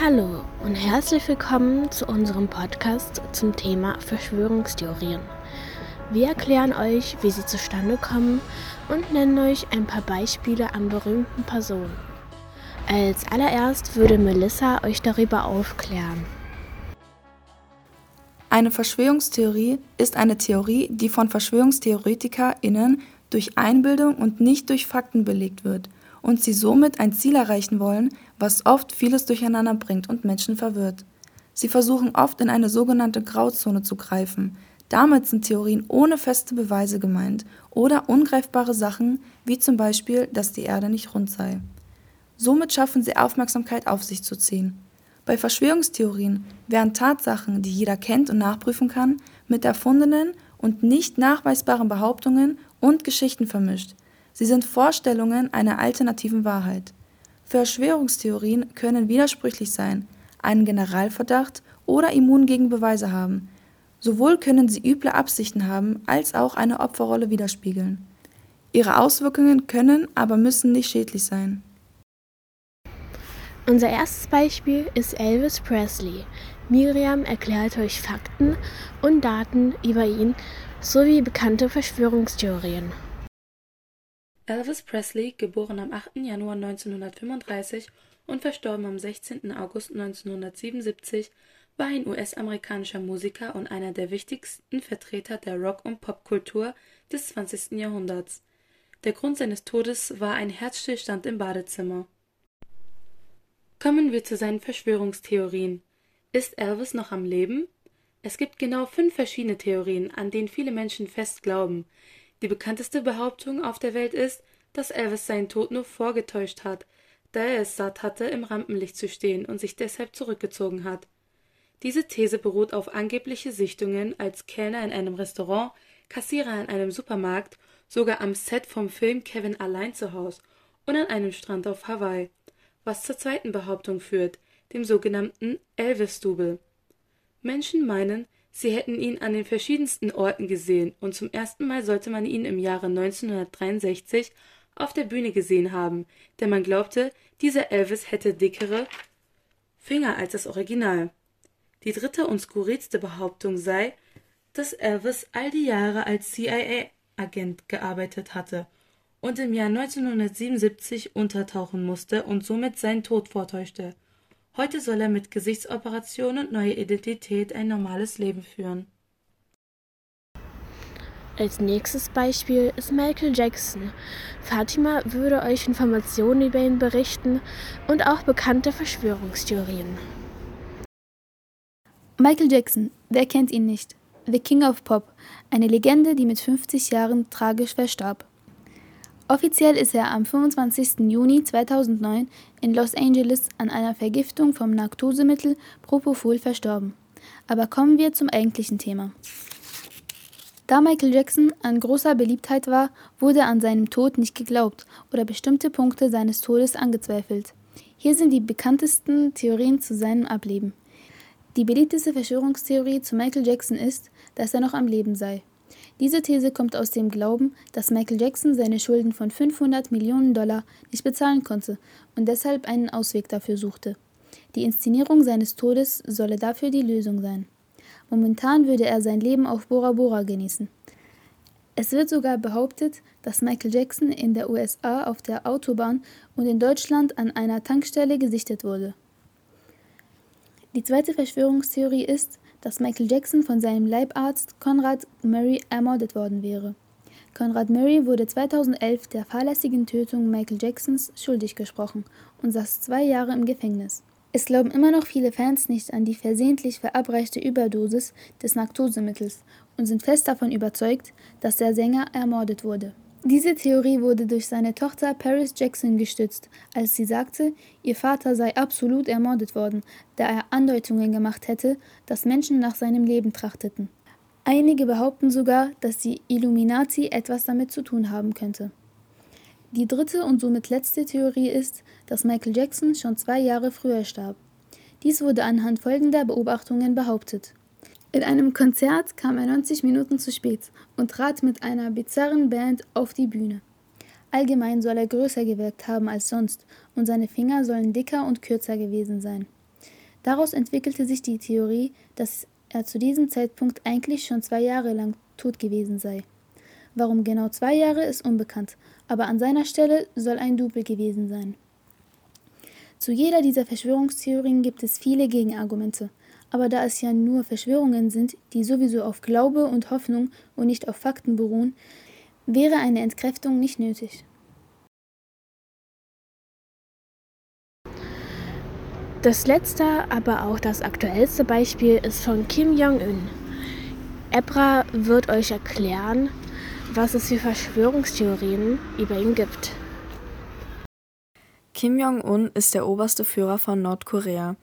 Hallo und herzlich willkommen zu unserem Podcast zum Thema Verschwörungstheorien. Wir erklären euch, wie sie zustande kommen und nennen euch ein paar Beispiele an berühmten Personen. Als allererst würde Melissa euch darüber aufklären. Eine Verschwörungstheorie ist eine Theorie, die von VerschwörungstheoretikerInnen durch Einbildung und nicht durch Fakten belegt wird und sie somit ein Ziel erreichen wollen, was oft vieles durcheinander bringt und Menschen verwirrt. Sie versuchen oft in eine sogenannte Grauzone zu greifen. Damit sind Theorien ohne feste Beweise gemeint oder ungreifbare Sachen, wie zum Beispiel, dass die Erde nicht rund sei. Somit schaffen sie Aufmerksamkeit auf sich zu ziehen. Bei Verschwörungstheorien werden Tatsachen, die jeder kennt und nachprüfen kann, mit erfundenen und nicht nachweisbaren Behauptungen und Geschichten vermischt. Sie sind Vorstellungen einer alternativen Wahrheit. Verschwörungstheorien können widersprüchlich sein, einen Generalverdacht oder immun gegen Beweise haben. Sowohl können sie üble Absichten haben, als auch eine Opferrolle widerspiegeln. Ihre Auswirkungen können, aber müssen nicht schädlich sein. Unser erstes Beispiel ist Elvis Presley. Miriam erklärt euch Fakten und Daten über ihn sowie bekannte Verschwörungstheorien. Elvis Presley, geboren am 8. Januar 1935 und verstorben am 16. August 1977, war ein US-amerikanischer Musiker und einer der wichtigsten Vertreter der Rock- und Popkultur des 20. Jahrhunderts. Der Grund seines Todes war ein Herzstillstand im Badezimmer. Kommen wir zu seinen Verschwörungstheorien. Ist Elvis noch am Leben? Es gibt genau fünf verschiedene Theorien, an denen viele Menschen fest glauben. Die bekannteste Behauptung auf der Welt ist, dass Elvis seinen Tod nur vorgetäuscht hat, da er es satt hatte, im Rampenlicht zu stehen und sich deshalb zurückgezogen hat. Diese These beruht auf angebliche Sichtungen als Kellner in einem Restaurant, Kassierer in einem Supermarkt, sogar am Set vom Film Kevin allein zu Haus und an einem Strand auf Hawaii, was zur zweiten Behauptung führt, dem sogenannten Elvis-Double. Menschen meinen, Sie hätten ihn an den verschiedensten Orten gesehen und zum ersten Mal sollte man ihn im Jahre 1963 auf der Bühne gesehen haben, denn man glaubte, dieser Elvis hätte dickere Finger als das Original. Die dritte und skurrilste Behauptung sei, dass Elvis all die Jahre als CIA-Agent gearbeitet hatte und im Jahr 1977 untertauchen musste und somit seinen Tod vortäuschte. Heute soll er mit Gesichtsoperation und neuer Identität ein normales Leben führen. Als nächstes Beispiel ist Michael Jackson. Fatima würde euch Informationen über ihn berichten und auch bekannte Verschwörungstheorien. Michael Jackson, wer kennt ihn nicht? The King of Pop, eine Legende, die mit 50 Jahren tragisch verstarb. Offiziell ist er am 25. Juni 2009 in Los Angeles an einer Vergiftung vom Narkosemittel Propofol verstorben. Aber kommen wir zum eigentlichen Thema. Da Michael Jackson an großer Beliebtheit war, wurde an seinem Tod nicht geglaubt oder bestimmte Punkte seines Todes angezweifelt. Hier sind die bekanntesten Theorien zu seinem Ableben. Die beliebteste Verschwörungstheorie zu Michael Jackson ist, dass er noch am Leben sei. Diese These kommt aus dem Glauben, dass Michael Jackson seine Schulden von 500 Millionen Dollar nicht bezahlen konnte und deshalb einen Ausweg dafür suchte. Die Inszenierung seines Todes solle dafür die Lösung sein. Momentan würde er sein Leben auf Bora Bora genießen. Es wird sogar behauptet, dass Michael Jackson in der USA auf der Autobahn und in Deutschland an einer Tankstelle gesichtet wurde. Die zweite Verschwörungstheorie ist, dass Michael Jackson von seinem Leibarzt Conrad Murray ermordet worden wäre. Conrad Murray wurde 2011 der fahrlässigen Tötung Michael Jacksons schuldig gesprochen und saß zwei Jahre im Gefängnis. Es glauben immer noch viele Fans nicht an die versehentlich verabreichte Überdosis des Narkosemittels und sind fest davon überzeugt, dass der Sänger ermordet wurde. Diese Theorie wurde durch seine Tochter Paris Jackson gestützt, als sie sagte, ihr Vater sei absolut ermordet worden, da er Andeutungen gemacht hätte, dass Menschen nach seinem Leben trachteten. Einige behaupten sogar, dass die Illuminati etwas damit zu tun haben könnte. Die dritte und somit letzte Theorie ist, dass Michael Jackson schon zwei Jahre früher starb. Dies wurde anhand folgender Beobachtungen behauptet. In einem Konzert kam er 90 Minuten zu spät und trat mit einer bizarren Band auf die Bühne. Allgemein soll er größer gewirkt haben als sonst und seine Finger sollen dicker und kürzer gewesen sein. Daraus entwickelte sich die Theorie, dass er zu diesem Zeitpunkt eigentlich schon zwei Jahre lang tot gewesen sei. Warum genau zwei Jahre ist unbekannt, aber an seiner Stelle soll ein Double gewesen sein. Zu jeder dieser Verschwörungstheorien gibt es viele Gegenargumente. Aber da es ja nur Verschwörungen sind, die sowieso auf Glaube und Hoffnung und nicht auf Fakten beruhen, wäre eine Entkräftung nicht nötig. Das letzte, aber auch das aktuellste Beispiel ist von Kim Jong-un. Ebra wird euch erklären, was es für Verschwörungstheorien über ihn gibt. Kim Jong-un ist der oberste Führer von Nordkorea.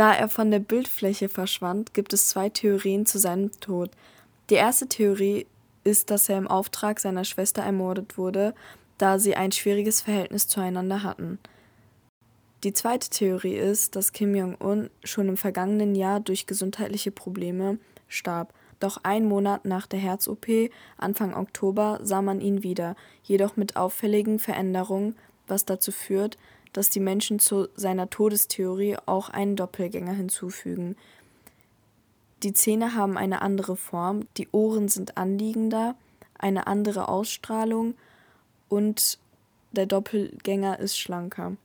Da er von der Bildfläche verschwand, gibt es zwei Theorien zu seinem Tod. Die erste Theorie ist, dass er im Auftrag seiner Schwester ermordet wurde, da sie ein schwieriges Verhältnis zueinander hatten. Die zweite Theorie ist, dass Kim Jong-un schon im vergangenen Jahr durch gesundheitliche Probleme starb. Doch ein Monat nach der Herz-OP, Anfang Oktober, sah man ihn wieder, jedoch mit auffälligen Veränderungen, was dazu führt, dass die Menschen zu seiner Todestheorie auch einen Doppelgänger hinzufügen. Die Zähne haben eine andere Form, die Ohren sind anliegender, eine andere Ausstrahlung und der Doppelgänger ist schlanker.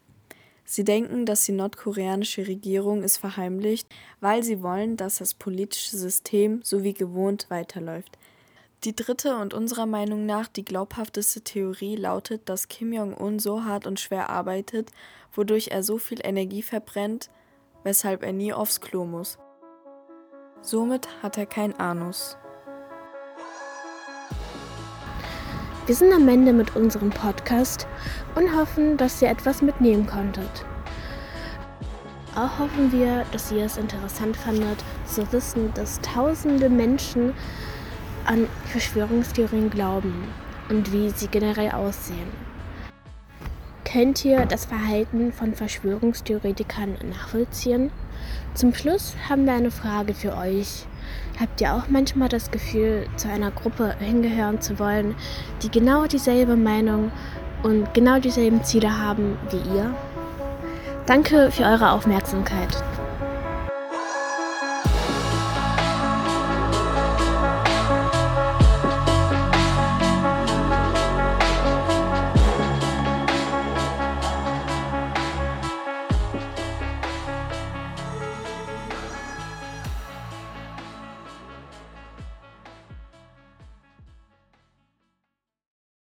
Sie denken, dass die nordkoreanische Regierung es verheimlicht, weil sie wollen, dass das politische System so wie gewohnt weiterläuft. Die dritte und unserer Meinung nach die glaubhafteste Theorie lautet, dass Kim Jong-un so hart und schwer arbeitet, wodurch er so viel Energie verbrennt, weshalb er nie aufs Klo muss. Somit hat er kein Anus. Wir sind am Ende mit unserem Podcast und hoffen, dass ihr etwas mitnehmen konntet. Auch hoffen wir, dass ihr es interessant fandet, zu wissen, dass tausende Menschen an Verschwörungstheorien glauben und wie sie generell aussehen. Könnt ihr das Verhalten von Verschwörungstheoretikern nachvollziehen? Zum Schluss haben wir eine Frage für euch. Habt ihr auch manchmal das Gefühl, zu einer Gruppe hingehören zu wollen, die genau dieselbe Meinung und genau dieselben Ziele haben wie ihr? Danke für eure Aufmerksamkeit.